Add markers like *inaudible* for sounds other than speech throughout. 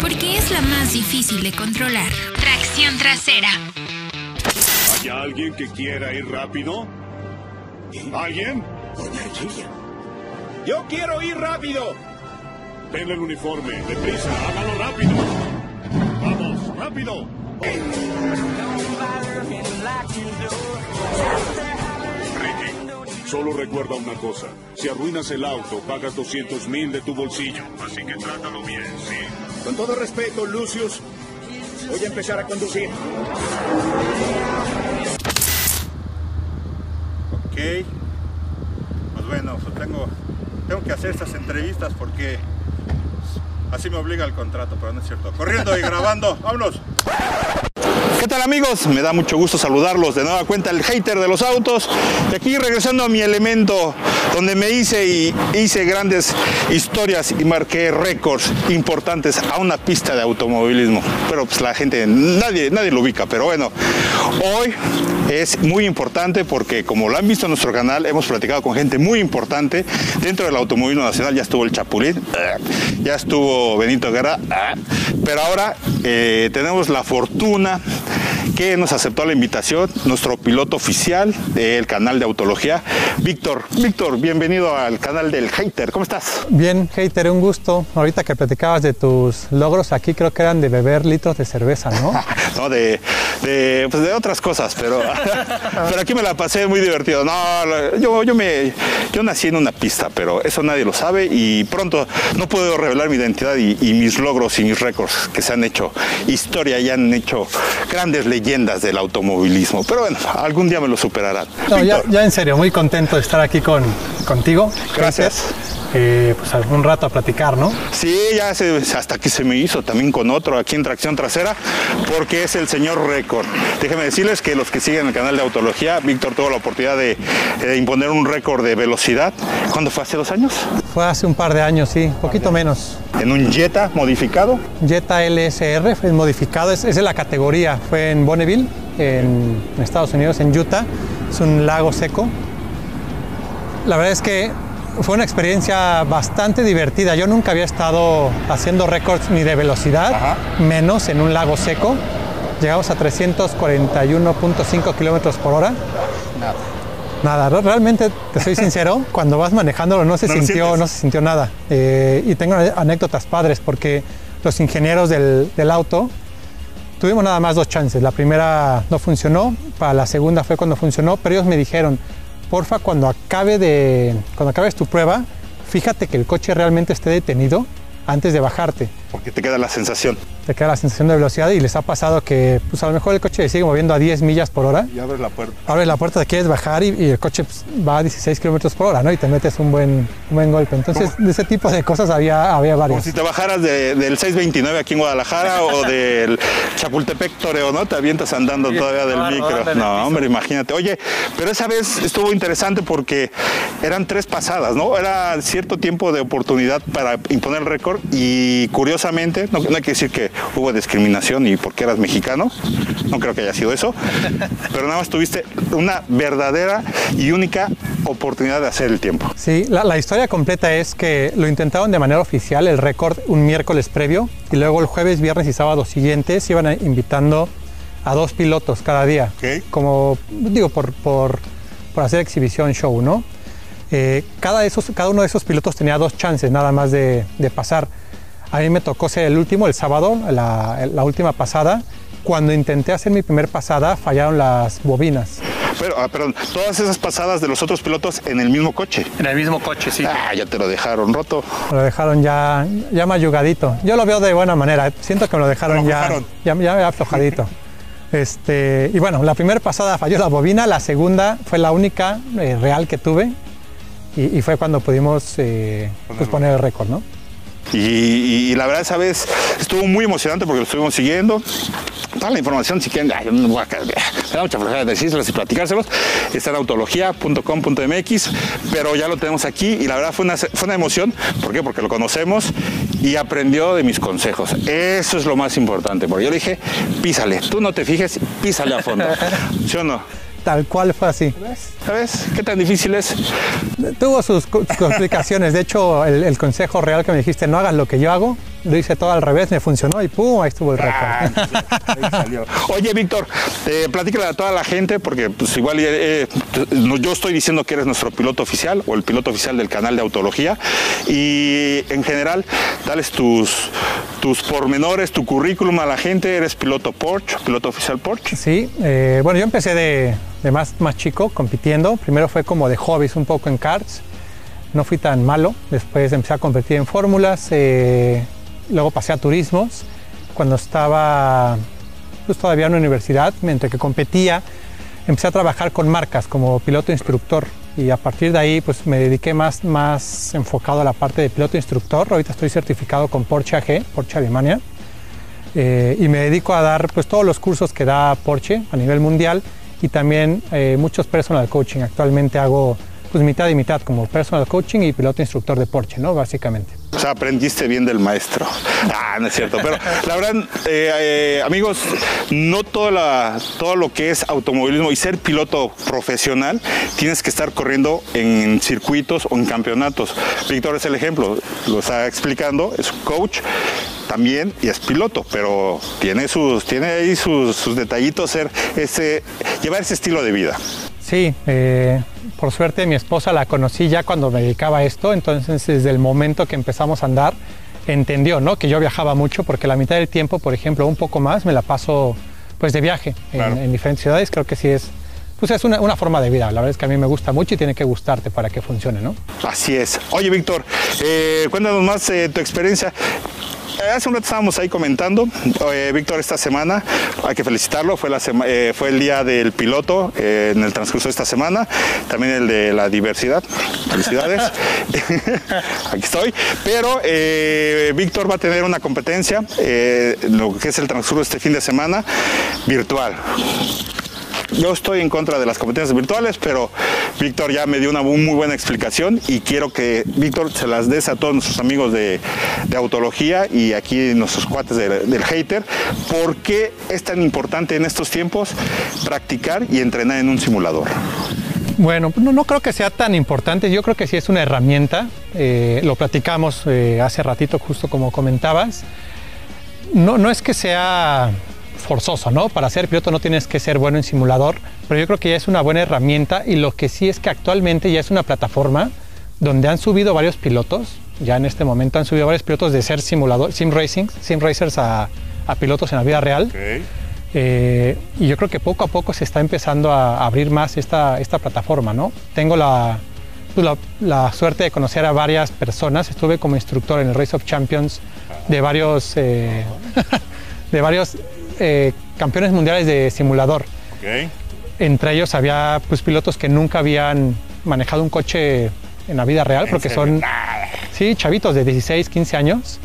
porque es la más difícil de controlar. Tracción trasera. ¿Hay alguien que quiera ir rápido? ¿Alguien? Yo quiero ir rápido. Denle el uniforme. Deprisa, hágalo rápido. Vamos, rápido. Solo recuerda una cosa. Si arruinas el auto, pagas 200 mil de tu bolsillo. Así que trátalo bien, ¿sí? Con todo respeto, Lucius, voy a empezar a conducir. Ok. Pues bueno, pues tengo, tengo que hacer estas entrevistas porque así me obliga el contrato, pero no es cierto. Corriendo y grabando, vámonos. ¿Qué tal amigos? Me da mucho gusto saludarlos de nueva cuenta, el hater de los autos. Y aquí regresando a mi elemento, donde me hice y hice grandes historias y marqué récords importantes a una pista de automovilismo. Pero pues la gente, nadie, nadie lo ubica, pero bueno, hoy es muy importante porque como lo han visto en nuestro canal, hemos platicado con gente muy importante dentro del automovilismo nacional. Ya estuvo el Chapulín, ya estuvo Benito Guerra, pero ahora eh, tenemos la fortuna que nos aceptó la invitación, nuestro piloto oficial del canal de Autología, Víctor. Víctor, bienvenido al canal del Hater. ¿Cómo estás? Bien, Hater, un gusto. Ahorita que platicabas de tus logros aquí, creo que eran de beber litros de cerveza, ¿no? *laughs* no, de, de, pues de otras cosas, pero, *laughs* pero aquí me la pasé muy divertido. No, yo, yo, me, yo nací en una pista, pero eso nadie lo sabe y pronto no puedo revelar mi identidad y, y mis logros y mis récords que se han hecho historia y han hecho grandes leyendas del automovilismo. Pero bueno, algún día me lo superarán. No, ya, ya, en serio, muy contento de estar aquí con, contigo. Gracias. Eh, pues algún rato a platicar, ¿no? Sí, ya se, hasta aquí se me hizo también con otro aquí en tracción trasera, porque es el señor récord. Déjenme decirles que los que siguen el canal de Autología, Víctor tuvo la oportunidad de, de imponer un récord de velocidad. ¿Cuándo fue? ¿Hace dos años? Fue hace un par de años, sí, poquito menos. ¿En un Jetta modificado? Jetta LSR, fue modificado, es, es de la categoría, fue en Bonneville, en Estados Unidos, en Utah. Es un lago seco. La verdad es que fue una experiencia bastante divertida. Yo nunca había estado haciendo récords ni de velocidad, Ajá. menos en un lago seco. Llegamos a 341.5 kilómetros por hora. Nada. Nada, realmente te soy sincero, *laughs* cuando vas manejándolo no se no sintió, no se sintió nada. Eh, y tengo anécdotas padres porque los ingenieros del, del, auto tuvimos nada más dos chances. La primera no funcionó, para la segunda fue cuando funcionó, pero ellos me dijeron, porfa, cuando acabe de, cuando acabes tu prueba, fíjate que el coche realmente esté detenido antes de bajarte. Porque te queda la sensación. Te queda la sensación de velocidad y les ha pasado que pues a lo mejor el coche sigue moviendo a 10 millas por hora. Y abres la puerta. Abres la puerta, te quieres bajar y, y el coche pues, va a 16 kilómetros por hora, ¿no? Y te metes un buen, un buen golpe. Entonces, ¿Cómo? de ese tipo de cosas había, había varios. Como si te bajaras de, del 629 aquí en Guadalajara o *laughs* del Chapultepec Toreo, ¿no? Te avientas andando sí, todavía del claro, micro. No, hombre, imagínate. Oye, pero esa vez estuvo interesante porque eran tres pasadas, ¿no? Era cierto tiempo de oportunidad para imponer el récord y no, no hay que decir que hubo discriminación y porque eras mexicano, no creo que haya sido eso, pero nada más tuviste una verdadera y única oportunidad de hacer el tiempo. Sí, la, la, historia completa es que lo intentaron de manera oficial, el récord, un miércoles previo, y luego el jueves, viernes y sábado siguientes iban invitando a dos pilotos cada día, como digo, por, por, por hacer exhibición show, ¿no? Eh, cada, esos, cada uno de esos pilotos tenía dos chances nada más de, de pasar. A mí me tocó ser el último, el sábado, la, la, última pasada. Cuando intenté hacer mi primer pasada, fallaron las bobinas. Pero, ah, perdón, todas esas pasadas de los otros pilotos en el mismo coche. En el mismo coche, sí. Ah, ya te lo dejaron roto. Lo dejaron ya, ya mayugadito. Yo lo veo de buena manera. Siento que me lo dejaron, lo ya, ya, ya aflojadito. *laughs* Este, y bueno, la primera pasada falló la bobina, la segunda fue la única eh, real que tuve y, y, fue cuando pudimos eh, pues poner el récord, ¿no? Y, y, la verdad esa vez estuvo muy emocionante porque lo estuvimos siguiendo. Toda la información, si quieren, ay, no voy a, me da mucha flojera decírselos y platicárselos. Está en autología.com.mx, pero ya lo tenemos aquí y la verdad fue una, fue una emoción. ¿Por qué? Porque lo conocemos y aprendió de mis consejos. Eso es lo más importante, porque yo le dije, písale, tú no te fijes, písale a fondo. *laughs* ¿Sí o no? Tal cual fue así. ¿Sabes qué tan difícil es? Tuvo sus complicaciones. De hecho, el, el, consejo real que me dijiste, no hagas lo que yo hago, lo hice todo al revés, me funcionó y ¡pum! Ahí estuvo el récord. Ah, ahí salió. Oye, Víctor, eh, platícale a toda la gente, porque pues igual eh, no- yo estoy diciendo que eres nuestro piloto oficial o el piloto oficial del canal de Autología y en general, dales tus, tus pormenores, tu currículum a la gente. Eres piloto Porsche, piloto oficial Porsche. Sí, eh, bueno, yo empecé de, de más, más chico compitiendo. Primero fue como de hobbies un poco en karts. No fui tan malo. Después empecé a competir en fórmulas. eh, luego pasé a turismos. Cuando estaba pues, todavía en la universidad, mientras que competía, empecé a trabajar con marcas como piloto instructor. Y a partir de ahí pues, me dediqué más, más enfocado a la parte de piloto instructor. Ahorita estoy certificado con Porsche AG, Porsche Alemania. Eh, y me dedico a dar pues, todos los cursos que da Porsche a nivel mundial y también eh, muchos personal coaching. Actualmente hago pues, mitad y mitad como personal coaching y piloto instructor de Porsche, ¿no? básicamente. Aprendiste bien del maestro. Ah, no es cierto. Pero la verdad, eh, eh, amigos, no toda todo lo que es automovilismo y ser piloto profesional, tienes que estar corriendo en circuitos o en campeonatos. Víctor es el ejemplo, lo está explicando, es coach también y es piloto, pero tiene sus, tiene ahí sus, sus detallitos ser ese, llevar ese estilo de vida. Sí, eh, por suerte mi esposa la conocí ya cuando me dedicaba a esto, entonces desde el momento que empezamos a andar entendió ¿no? que yo viajaba mucho porque la mitad del tiempo, por ejemplo, un poco más, me la paso pues de viaje en- Claro. en, diferentes ciudades. Creo que sí es, pues es una, una forma de vida. La verdad es que a mí me gusta mucho y tiene que gustarte para que funcione, ¿no? Así es. Oye, Víctor, eh, cuéntanos más eh, tu experiencia. Hace un rato estábamos ahí comentando, eh, Víctor, esta semana, hay que felicitarlo, fue, la sema- fue el día del piloto en el transcurso de esta semana, también el de la diversidad, felicidades, *laughs* aquí estoy, pero Víctor va a tener una competencia, lo que es el transcurso de este fin de semana, virtual. Yo estoy en contra de las competencias virtuales, pero Víctor ya me dio una muy buena explicación y quiero que Víctor se las des a todos nuestros amigos de, de Autología y aquí nuestros cuates de- del hater. ¿Por qué es tan importante en estos tiempos practicar y entrenar en un simulador? Bueno, pues no, no creo que sea tan importante. Yo creo que sí es una herramienta. Eh, lo platicamos eh, hace ratito, justo como comentabas. No, no es que sea forzoso, ¿no? Para ser piloto no tienes que ser bueno en simulador, pero yo creo que ya es una buena herramienta y lo que sí es que actualmente ya es una plataforma donde han subido varios pilotos. Ya en este momento han subido varios pilotos de ser simulador, sim racing, sim racers a, a pilotos en la vida real. Eh, y yo creo que poco a poco se está empezando a abrir más esta, esta plataforma, ¿no? Tengo la, pues, la, la suerte de conocer a varias personas. Estuve como instructor en el Race of Champions de varios, eh, *laughs* de varios eh, campeones mundiales de simulador. Entre ellos había pues, pilotos que nunca habían manejado un coche en la vida real, porque serio? son sí, chavitos de 16, 15 años.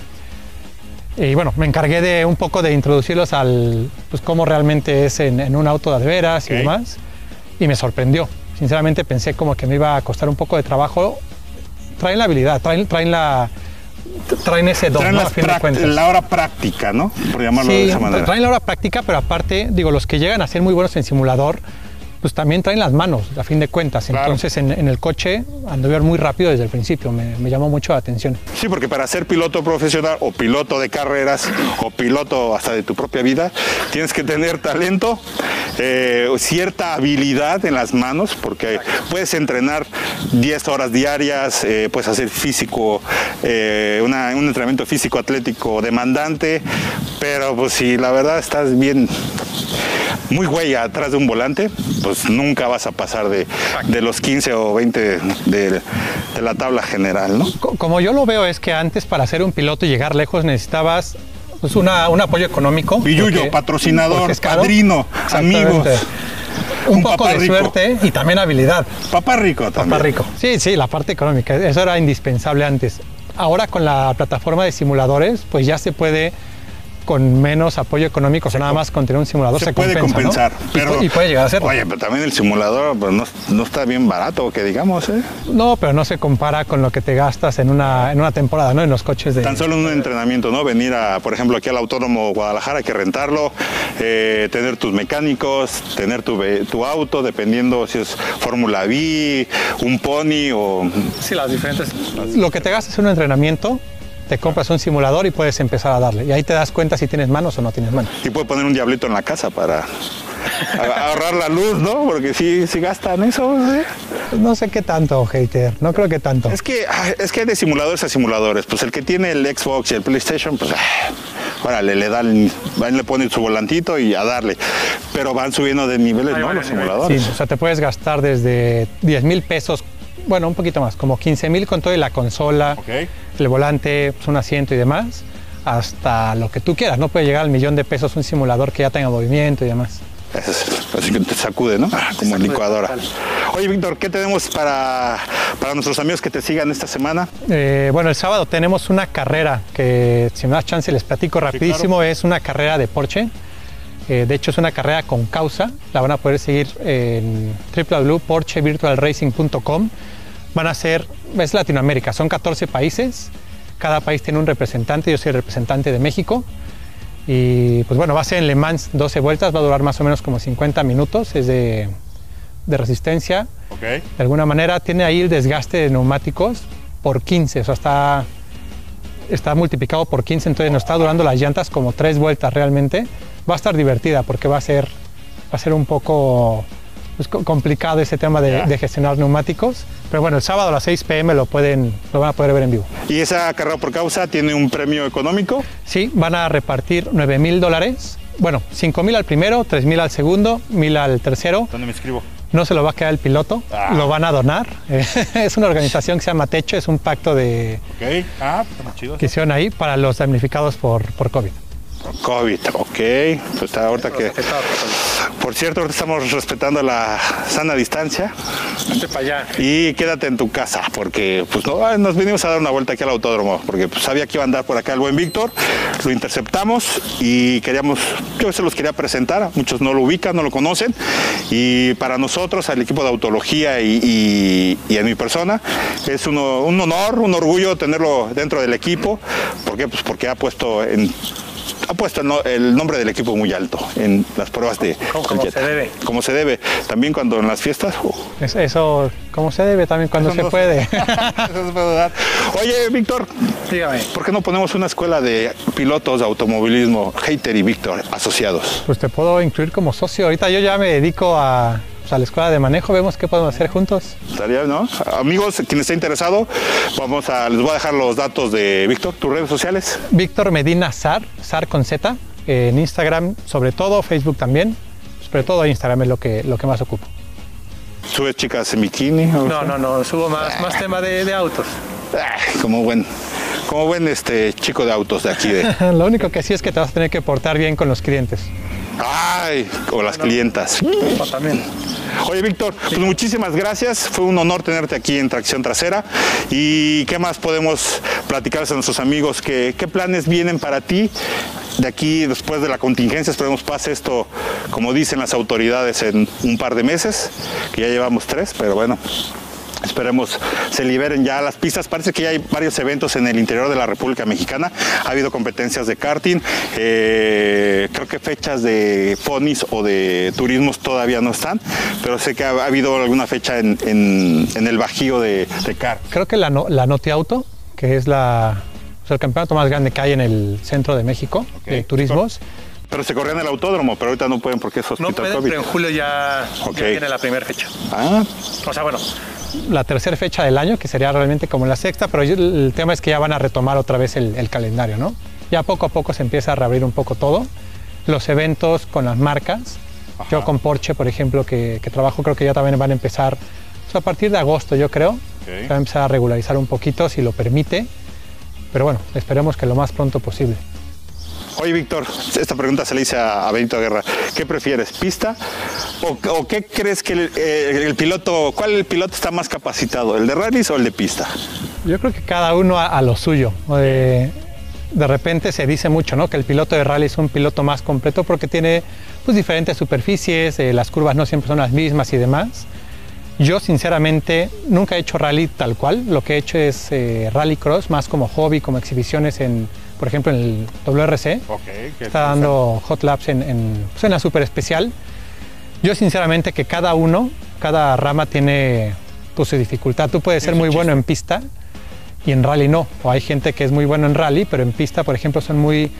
Y bueno, me encargué de un poco de introducirlos al, pues cómo realmente es en, en un auto de veras y demás. Y me sorprendió. Sinceramente pensé como que me iba a costar un poco de trabajo. Traen la habilidad, traen, traen la, traen ese don, Traen ¿no? a fin de cuentas. la hora práctica, ¿no? Por llamarlo de esa manera. traen la hora práctica, pero aparte, digo, los que llegan a ser muy buenos en simulador, pues también traen las manos, a fin de cuentas. Claro. Entonces, en, en el coche anduve muy rápido desde el principio, me, me llamó mucho la atención. Sí, porque para ser piloto profesional o piloto de carreras o piloto hasta de tu propia vida, tienes que tener talento, eh, cierta habilidad en las manos, porque puedes entrenar 10 horas diarias, eh, puedes hacer físico, eh, una- un entrenamiento físico atlético demandante, pero pues si la verdad estás bien muy güey atrás de un volante, pues nunca vas a pasar de, de los 15 o 20 de, de la tabla general, ¿no? Co- Como yo lo veo es que antes para ser un piloto y llegar lejos necesitabas pues, una- un apoyo económico. Pilluyo, porque- patrocinador, porque padrino, amigos. Un, Un poco papá de rico. suerte y también habilidad. Papá rico también. Papá rico. Sí, sí, la parte económica, eso era indispensable antes. Ahora con la plataforma de simuladores, pues ya se puede con menos apoyo económico, o sea, nada más con tener un simulador Se, se, puede compensar, Y pero y, puede llegar a ser. Oye, pero también el simulador pues, no, no está bien barato, que digamos, ¿eh? No, pero no se compara con lo que te gastas en una, en una temporada, ¿no? En los coches de... Tan solo en un entrenamiento, ¿no? Venir a, por ejemplo, aquí al Autónomo Guadalajara, hay que rentarlo, eh, tener tus mecánicos, tener tu, tu auto, dependiendo si es Fórmula V, un pony o... Sí, las diferentes. Lo que te gastas en un entrenamiento te compras un simulador y puedes empezar a darle. Y ahí te das cuenta si tienes manos o no tienes manos. Y puede poner un diablito en la casa para ahorrar la luz, ¿no? Porque sí, sí gastan eso. ¿eh? No sé qué tanto, hater. No creo que tanto. Es que, es que hay de simuladores a simuladores. Pues el que tiene el Xbox y el PlayStation, pues, órale, le dan, van, le ponen su volantito y a darle. Pero van subiendo de niveles, ¿no? Los Sí, simuladores. o sea, te puedes gastar desde 10 mil pesos, bueno, un poquito más, como 15 mil con todo y la consola, Ok. el volante, pues, un asiento y demás, hasta lo que tú quieras. No puede llegar al millón de pesos un simulador que ya tenga movimiento y demás. Eso es- así que te sacude, ¿no? Como licuadora. Oye, Víctor, ¿qué tenemos para, para nuestros amigos que te sigan esta semana? Eh, bueno, el sábado tenemos una carrera que, si me das chance, les platico rapidísimo. Es una carrera de Porsche. Eh, de hecho, es una carrera con causa. La van a poder seguir en www.porschevirtualracing.com. Van a ser, es Latinoamérica, son 14 países. Cada país tiene un representante. Yo soy el representante de México. Y pues bueno, va a ser en Le Mans 12 vueltas. Va a durar más o menos como 50 minutos. Es de, de resistencia de alguna manera tiene ahí el desgaste de neumáticos por 15, o sea, está, está multiplicado por 15, entonces nos está durando las llantas como tres vueltas realmente. Va a estar divertida porque va a ser, va a ser un poco pues, co- complicado ese tema de, de gestionar neumáticos, pero bueno, el sábado a las 6 pm lo, pueden, lo van a poder ver en vivo. ¿Y esa carrera por causa tiene un premio económico? Sí, van a repartir 9 mil dólares, bueno, 5 mil al primero, 3 mil al segundo, mil al tercero. ¿Dónde me escribo? No se lo va a quedar el piloto, Ah. lo van a donar. *laughs* Es una organización que se llama Techo, es un pacto de, Ok. Ah, pues está chido. que hicieron ahí para los damnificados por, por COVID. COVID, ok. Pues ahorita que. Por cierto, ahorita estamos respetando la sana distancia. para allá. Y quédate en tu casa, porque pues no, nos vinimos a dar una vuelta aquí al autódromo, porque pues, sabía que iba a andar por acá el buen Víctor, lo interceptamos y queríamos, yo se los quería presentar, muchos no lo ubican, no lo conocen, y para nosotros, al equipo de autología y, y- y en mi persona, es uno- un honor, un orgullo tenerlo dentro del equipo, ¿por qué? Pues porque ha puesto en ha puesto el, no- el nombre del equipo muy alto en las pruebas de Como- se debe. Como se debe. También cuando en las fiestas, uh, Es- Eso, como se debe también cuando Eso se no- puede. *laughs* Eso es verdad. Oye, Víctor, Dígame. ¿por qué no ponemos una escuela de pilotos de automovilismo, Hater y Víctor, asociados? Pues te puedo incluir como socio. Ahorita yo ya me dedico a, pues, a la escuela de manejo, vemos qué podemos hacer juntos. Estaría, ¿no? Amigos, quien esté interesado, vamos a, les voy a dejar los datos de Víctor, tus redes sociales. Víctor Medina Sar, Sar con Z, en Instagram sobre todo, Facebook también, sobre todo Instagram es lo que, lo que más ocupo. Subes chicas en bikini. o No, sea? no, no, subo más, más tema de, de autos. Como buen, como buen este chico de autos de aquí de. *laughs* Lo único que sí es que te vas a tener que portar bien con los clientes. Ay, o las clientas. también. Oye, Víctor, pues muchísimas gracias. Fue un honor tenerte aquí en Tracción Trasera. ¿Y qué más podemos platicarles a nuestros amigos? ¿Qué, qué planes vienen para ti de aquí después de la contingencia? Esperemos pase esto, como dicen las autoridades, en un par de meses, que ya llevamos tres, pero bueno. Esperemos se liberen ya las pistas. Parece que ya hay varios eventos en el interior de la República Mexicana. Ha habido competencias de karting. Eh, creo que fechas de fonis o de turismos todavía no están, pero sé que ha, ha habido alguna fecha en, en- en el Bajío de, de kart. Creo que la, no- la Noti Auto, que es la, o sea, el campeonato más grande que hay en el centro de México de turismos. Pero se corría en el autódromo, pero ahorita no pueden porque es hospital COVID. julio ya, Ok. viene la primera fecha. Ah, O sea, bueno, la tercera fecha del año, que sería realmente como la sexta, pero el tema es que ya van a retomar otra vez el, el calendario, ¿no? Ya poco a poco se empieza a reabrir un poco todo. Los eventos con las marcas. Yo con Porsche, por ejemplo, que, que trabajo, creo que ya también van a empezar o sea, a partir de agosto, yo creo. Se va a empezar a regularizar un poquito, si lo permite. Pero bueno, esperemos que lo más pronto posible. Oye, Víctor, esta pregunta se le hice a, Benito Guerra. ¿Qué prefieres, pista o, qué crees que el, eh, piloto, cuál el piloto está más capacitado, el de rallies o el de pista? Yo creo que cada uno a, lo suyo. Eh, de repente se dice mucho, ¿no? Que el piloto de rally es un piloto más completo porque tiene pues diferentes superficies, eh, las curvas no siempre son las mismas y demás. Yo sinceramente nunca he hecho rally tal cual. Lo que he hecho es rally cross, más como hobby, como exhibiciones en, por ejemplo, en el WRC. Está dando hot laps en, en, pues, en la super especial. Yo sinceramente que cada uno, cada rama tiene pues, su dificultad. Tú puedes ser muy bueno en pista y en rally no. O hay gente que es muy bueno en rally, pero en pista, por ejemplo, son muy,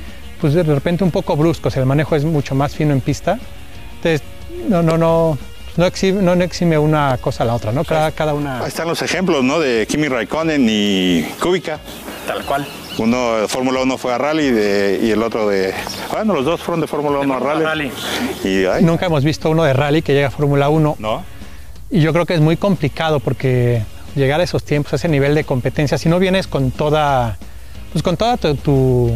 pues de repente un poco bruscos. El manejo es mucho más fino en pista. Entonces, no, no, no, no exime, no exime una cosa a la otra, ¿no? Cada, cada una. Ahí están los ejemplos, ¿no? De Kimi Raikkonen y Kubica. Tal cual. Uno de Fórmula 1 fue a rally de- y el otro de. Bueno, los dos fueron de Fórmula 1 a rally. Rally. Y ay, Nunca hemos visto uno de rally que llegue a Fórmula 1 ¿no? y yo creo que es muy complicado porque llegar a esos tiempos, a ese nivel de competencia, si no vienes con toda, pues con toda tu, tu,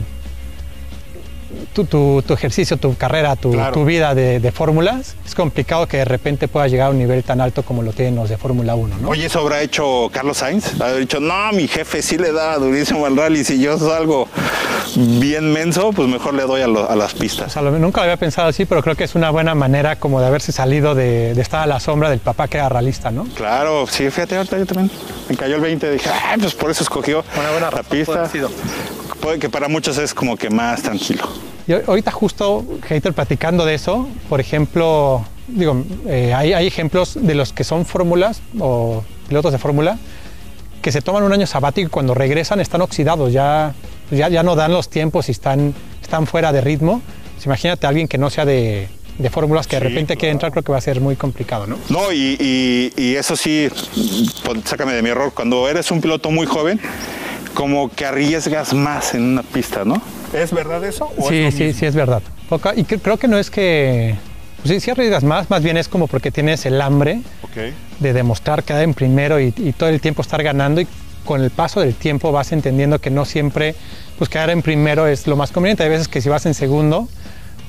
tu- tu- tu ejercicio, tu carrera, tu, Claro. tu vida de, de fórmulas, es complicado que de repente puedas llegar a un nivel tan alto como lo tienen los de Fórmula 1, ¿no? Oye, eso habrá hecho Carlos Sainz. Ha dicho, no, mi jefe sí le da durísimo al rally. Si yo salgo bien menso, pues mejor le doy a, lo- a las O pistas. sea, lo- nunca lo había pensado así, pero creo que es una buena manera como de haberse salido de, de estar a la sombra del papá que era realista, ¿no? Claro, sí, fíjate, ahorita yo también me cayó el 20. Dije, ah, pues por eso escogió Una buena la pista. Puede que para muchos es como que más tranquilo. Y ahorita justo, Hater, platicando de eso, por ejemplo, digo, eh, hay, hay ejemplos de los que son fórmulas o pilotos de fórmula que se toman un año sabático y cuando regresan están oxidados, ya, ya, ya no dan los tiempos y están, están fuera de ritmo. Pues imagínate a alguien que no sea de, de fórmulas que de repente quiere entrar, creo que va a ser muy complicado, ¿no? No, y, y- y eso sí, sácame de mi error, cuando eres un piloto muy joven, como que arriesgas más en una pista, ¿no? ¿Es verdad eso? Sí, sí, sí, es verdad. Y cre- creo que no es que... pues sí, sí arriesgas más, más bien es como porque tienes el hambre de demostrar quedar en primero y, y todo el tiempo estar ganando y con el paso del tiempo vas entendiendo que no siempre pues quedar en primero es lo más conveniente. Hay veces que si vas en segundo,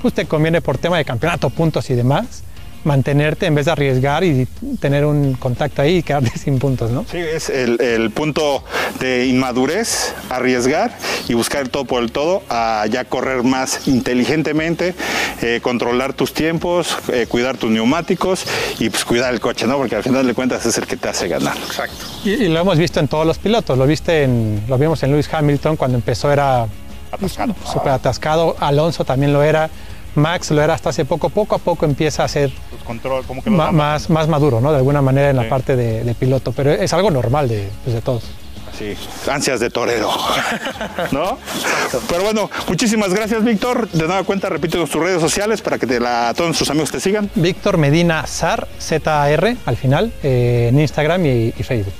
pues te conviene por tema de campeonato, puntos y demás, mantenerte en vez de arriesgar y tener un contacto ahí y quedarte *laughs* sin puntos, ¿no? Sí, es el, el punto de inmadurez, arriesgar y buscar el todo por el todo, a ya correr más inteligentemente, eh, controlar tus tiempos, eh, cuidar tus neumáticos y pues cuidar el coche, ¿no? Porque al final de cuentas es el que te hace ganar. Exacto. Y, y lo hemos visto en todos los pilotos, lo viste en, lo vimos en Lewis Hamilton cuando empezó era Atascado. súper atascado, Alonso también lo era, Max lo era hasta hace poco, poco a poco empieza a ser Pues control, como que ma- más, más maduro, ¿no? De alguna manera en la parte de, de piloto, pero es algo normal de, pues, de todos. Sí, ansias de torero. *laughs* ¿No? Pero bueno, muchísimas gracias, Víctor. De nueva cuenta, repito tus redes sociales para que te la, todos tus amigos te sigan. Víctor Medina Zar, Z-A-R, al final, eh, en Instagram y, y Facebook.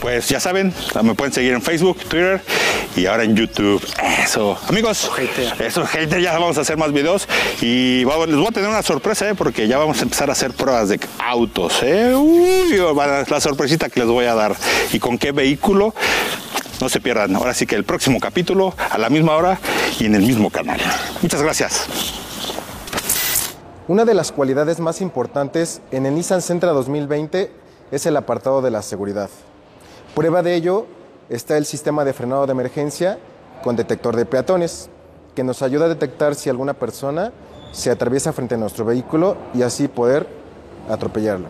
Pues ya saben, me pueden seguir en Facebook, Twitter y ahora en YouTube. Eso. Amigos, eso, hater, ya vamos a hacer más videos y vamos- les voy a tener una sorpresa, ¿eh? porque ya vamos a empezar a hacer pruebas de autos. ¿eh? Uy, la sorpresita que les voy a dar. ¿Y con qué vehículo? No se pierdan. Ahora sí que el próximo capítulo, a la misma hora y en el mismo canal. Muchas gracias. Una de las cualidades más importantes en el Nissan Sentra 2020 es el apartado de la seguridad. Prueba de ello está el sistema de frenado de emergencia con detector de peatones, que nos ayuda a detectar si alguna persona se atraviesa frente a nuestro vehículo y así poder atropellarlo.